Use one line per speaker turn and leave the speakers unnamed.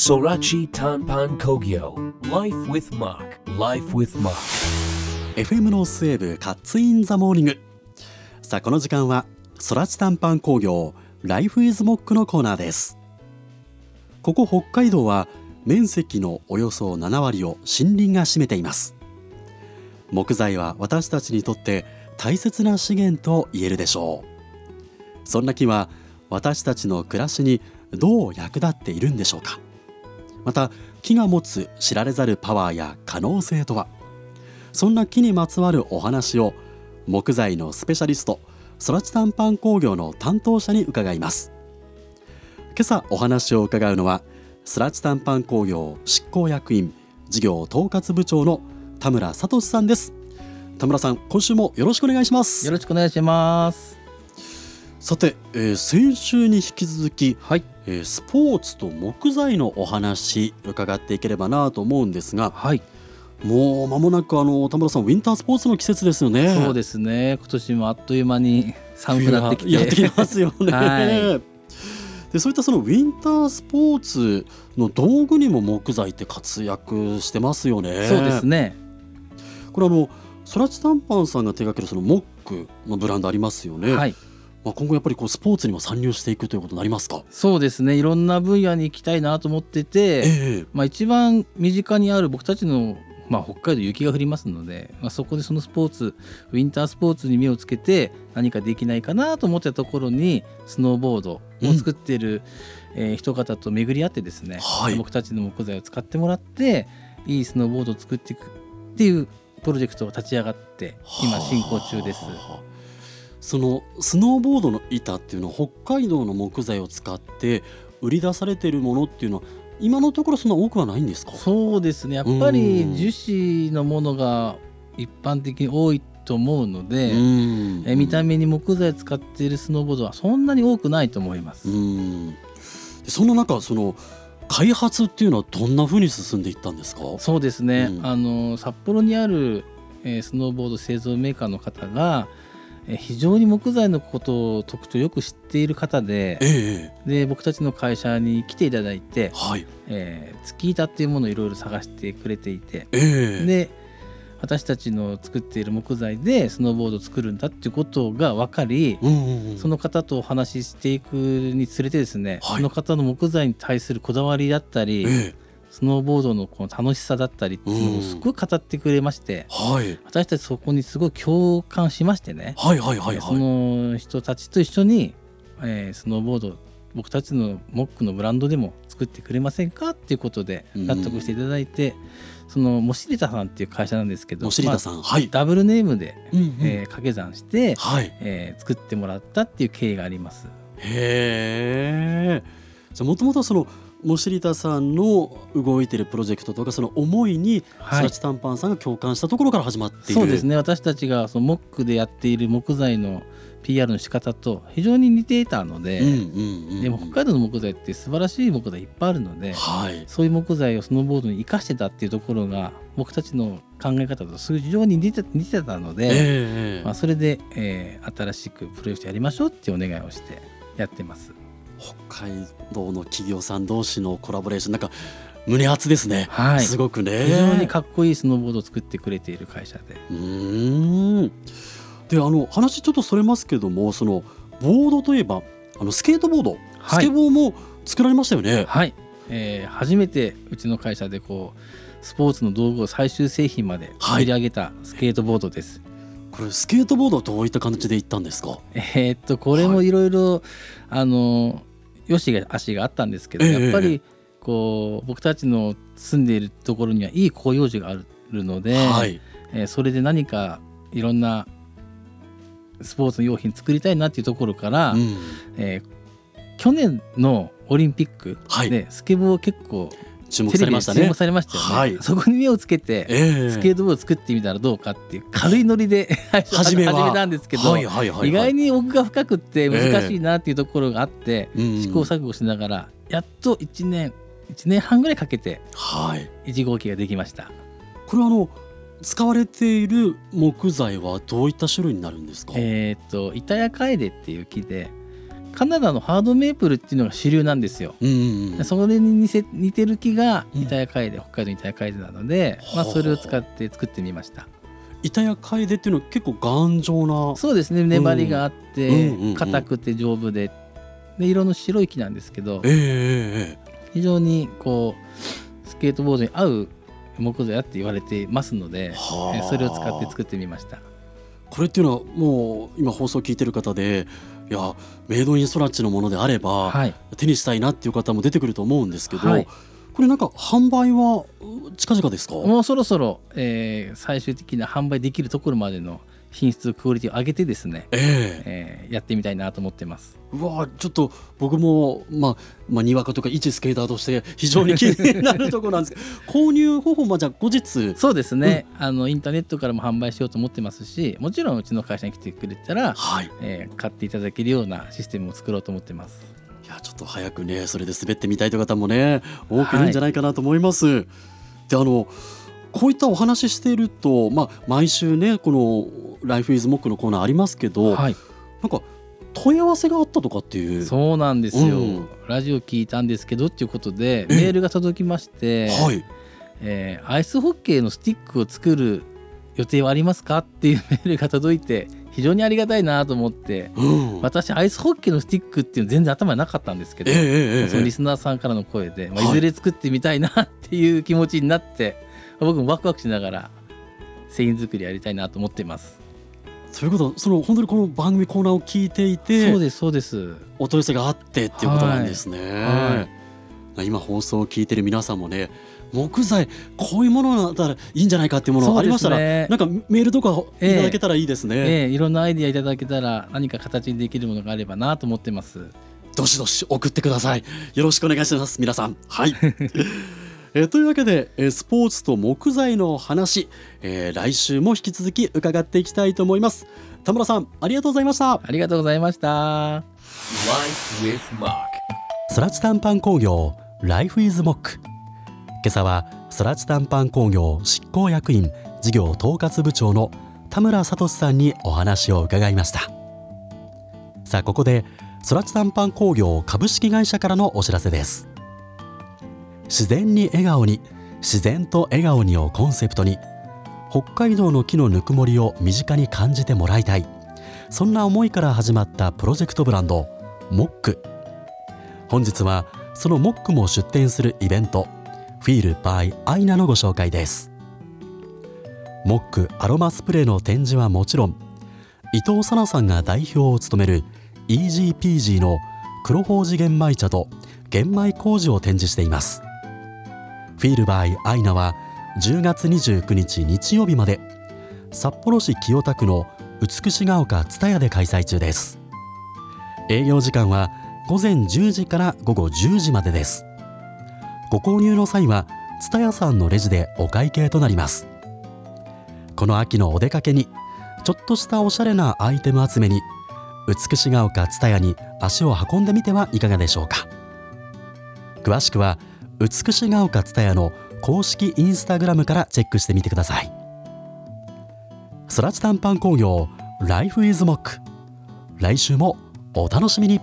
Sorachi Tanpan Kogyo Life with Mark Life with Mark.
FM の西部カッツインザモーニング。さあこの時間は空知短パン工業ライフイズモックのコーナーです。ここ北海道は面積のおよそ7割を森林が占めています。木材は私たちにとって大切な資源と言えるでしょう。そんな木は私たちの暮らしにどう役立っているんでしょうか。また木が持つ知られざるパワーや可能性とは？そんな木にまつわるお話を木材のスペシャリスト空知短パン工業の担当者に伺います。今朝お話を伺うのは空知短パン工業執行役員事業統括部長の田村聡さんです。田村さん今週もよろしくお願いします。
よろしくお願いします。
さて、えー先週に引き続き、
はい。
えースポーツと木材のお話伺っていければなと思うんですが
はい。
もう間もなくあの田村さんウィンタースポーツの季節ですよね
そうですね。今年もあっという間に寒くなってきて。
やってきますよね。
は
でそういったそのウィンタースポーツの道具にも木材って活躍してますよね。
そうですね。
これあの空知短パンさんが手掛けるそのモックのブランドありますよね。
はい。
まあ今後やっぱりこうスポーツにも参入していくということになりますか？
そうですね。いろんな分野に行きたいなと思ってて、
ええ
まあ一番身近にある僕たちのまあ、北海道雪が降りますので、まあ、そこでそのスポーツウィンタースポーツに目をつけて何かできないかなと思ってたところにスノーボードを作っている、えー人方と巡り合ってですね、
はい
僕たちの木材を使ってもらっていいスノーボードを作っていくっていうプロジェクトを立ち上がって今進行中です。
はあそのスノーボードの板っていうのは北海道の木材を使って売り出されているものっていうのは今のところそんな多くはないんですか？
そうですね。やっぱり
うん。
樹脂のものが一般的に多いと思うので、
うん。
え見た目に木材使っているスノーボードはそんなに多くないと思います。
うん。でその中その開発っていうのはどんな風に進んでいったんですか？
そうですね、
うん。
あの札幌にある、えースノーボード製造メーカーの方が、えー非常に木材のことを特徴よく知っている方で
ええ
で僕たちの会社に来ていただいて、
はい。
えー、月板っていうものをいろいろ探してくれていて
ええ。
で私たちの作っている木材でスノーボードを作るんだっていうことが分かり、
うんうんうん。
その方とお話ししていくにつれてですね、
はい。
その方の木材に対するこだわりだったり、
ええ
スノーボードのこの楽しさだったりっていうのをすごい語ってくれまして、
はい。
私たちそこにすごい共感しましてね、
はいはいはいはい。
その人たちと一緒に、えースノーボード僕たちのモックのブランドでも作ってくれませんかっていうことで
うん。
納得していただいて、そのモシリタさんっていう会社なんですけど
もしりたさん、はい、
ダブルネームで、
うんうん。
えー掛け算して、
はい。
えー作ってもらったっていう経緯があります。
へえじゃあもともとそのモシリタさんの動いてるプロジェクトとかその思いに
はい。
スラチ短パンさんが共感したところから始まっている。
そうですね。私たちがそのモックでやっている木材の PR の仕方と非常に似ていたので、でも北海道の木材って素晴らしい木材いっぱいあるので
はい。
そういう木材をスノーボードに生かしてたっていうところが僕たちの考え方と非常に似て似てたので、
ええ。
まあ、それで、えー新しくプロジェクトやりましょうっていうお願いをしてやってます。
北海道の企業さん同士のコラボレーションなんか胸熱ですね、
はい。
すごくね。
非常にかっこいいスノーボードを作ってくれている会社で。
うーん。であの話ちょっとそれますけどもそのボードといえばあのスケートボード、
はい。
スケボーも作られましたよね。
はい、えー初めてうちの会社でこうスポーツの道具を最終製品まで作り上げたスケートボードです。
これスケートボードはどういった感じで行ったんですか？
えーっとこれもいろいろあのよしが足があったんですけど、
ええ。
やっぱりこう僕たちの住んでいるところにはいい広葉樹があるので、
はい。
えーそれで何かいろんなスポーツの用品作りたいなっていうところから、
うん。
えー去年のオリンピック
はい。
でスケボー結構
注目されましたね。
注目されましたよね、
はい。
そこに目をつけて、
ええ。
スケートボード作ってみたらどうかっていう軽いノリで 始めた。んですけど、
はいはいはいはい。
意外に奥が深くって難しいなっていうところがあって、
うん。
試行錯誤しながらやっと1年1年半ぐらいかけて
はい。
1号機ができました。
これはあの使われている木材はどういった種類になるんですか？
えーっと板やカエデっていう木でカナダのハードメープルっていうのが主流なんですよ。
うんうんうん。
それに似せ似てる木が
うん。
板谷楓、北海道板谷楓なので、まあ、
はあ。
それを使って作ってみました。
板谷楓っていうのは結構頑丈な。
そうですね。粘りがあって
うんうんうん
硬くて丈夫で。で色の白い木なんですけど
えええええ
非常にこうスケートボードに合う木材だって言われてますので、
は
それを使って作ってみました。
これっていうのはもう今放送聞いてる方でいやメイドインソラッチのものであれば、
はい。
手にしたいなっていう方も出てくると思うんですけど、
はい。
これなんか販売はう近々ですか？
もうそろそろ、えー最終的な販売できるところまでの品質クオリティを上げてですね、
ええ。
えーやってみたいなと思ってます。
うわちょっと僕も、まあ、まあにわかとか一スケーターとして非常に気になるところなんですけど 購入方法はじゃあ後日。
そうですね、あのインターネットからも販売しようと思ってますしもちろんうちの会社に来てくれたら、
はい。
えー買っていただけるようなシステムを作ろうと思ってます。
いやちょっと早くねそれで滑ってみたいという方もね多くいるんじゃないかなと思います。であのこういったお話ししていると、まあ、毎週ねこの「ライフイズモックのコーナーありますけど、
はい。
なんか問い合わせがあったとかっていう。
そうなんですよ、
うん。
ラジオ聞いたんですけどっていうことで
え
メールが届きまして、
はい。
えーアイスホッケーのスティックを作る予定はありますかっていう メールが届いて非常にありがたいなと思って
うん。
私アイスホッケーのスティックっていうの全然頭になかったんですけど、
ええええええ。
そのリスナーさんからの声で、まあ、
はい。
いずれ作ってみたいなっていう気持ちになって、僕もワクワクしながら製品作りやりたいなと思ってます。
ということはその本当にこの番組コーナーを聞いていて
そうですそうです。
お問い合わせがあってっていうことなんですね。
は
今放送を聞いてる皆さんもね木材こういうものだったらいいんじゃないかっていうものありましたら、
ね
なんかメールとか
ええ
いただけたらいいですね。
ええいろんなアイディアいただけたら何か形にできるものがあればなと思ってます。
どしどし送ってください。よろしくお願いします皆さん。はい。えーというわけで、えースポーツと木材の話、えー来週も引き続き伺っていきたいと思います。田村さんありがとうございました。
ありがとうございました。
Life with Mark.
ソラチ短パン工業 Life is Mock 今朝はソラチ短パン工業執行役員事業統括部長の田村聡さんにお話を伺いましたさあここでソラチ短パン工業株式会社からのお知らせです自然に笑顔に自然と笑顔にをコンセプトに北海道の木のぬくもりを身近に感じてもらいたい。そんな思いから始まったプロジェクトブランドモック。本日はそのモックも出展するイベントフィールバイアイナのご紹介です。モックアロマスプレーの展示はもちろん伊藤さなさんが代表を務める EGPG の黒宝寺玄米茶と玄米麹を展示しています。ィールバイアイナは10月29日日曜日まで札幌市清田区の美しが丘蔦屋で開催中です。営業時間は午前10時から午後10時までです。ご購入の際は蔦屋さんのレジでお会計となります。この秋のお出かけにちょっとしたおしゃれなアイテム集めに美しが丘蔦屋に足を運んでみてはいかがでしょうか。詳しくは美しが丘蔦屋の公式インスタグラムからチェックしてみてください。そらち短パン工業ライフイズモック来週もお楽しみに。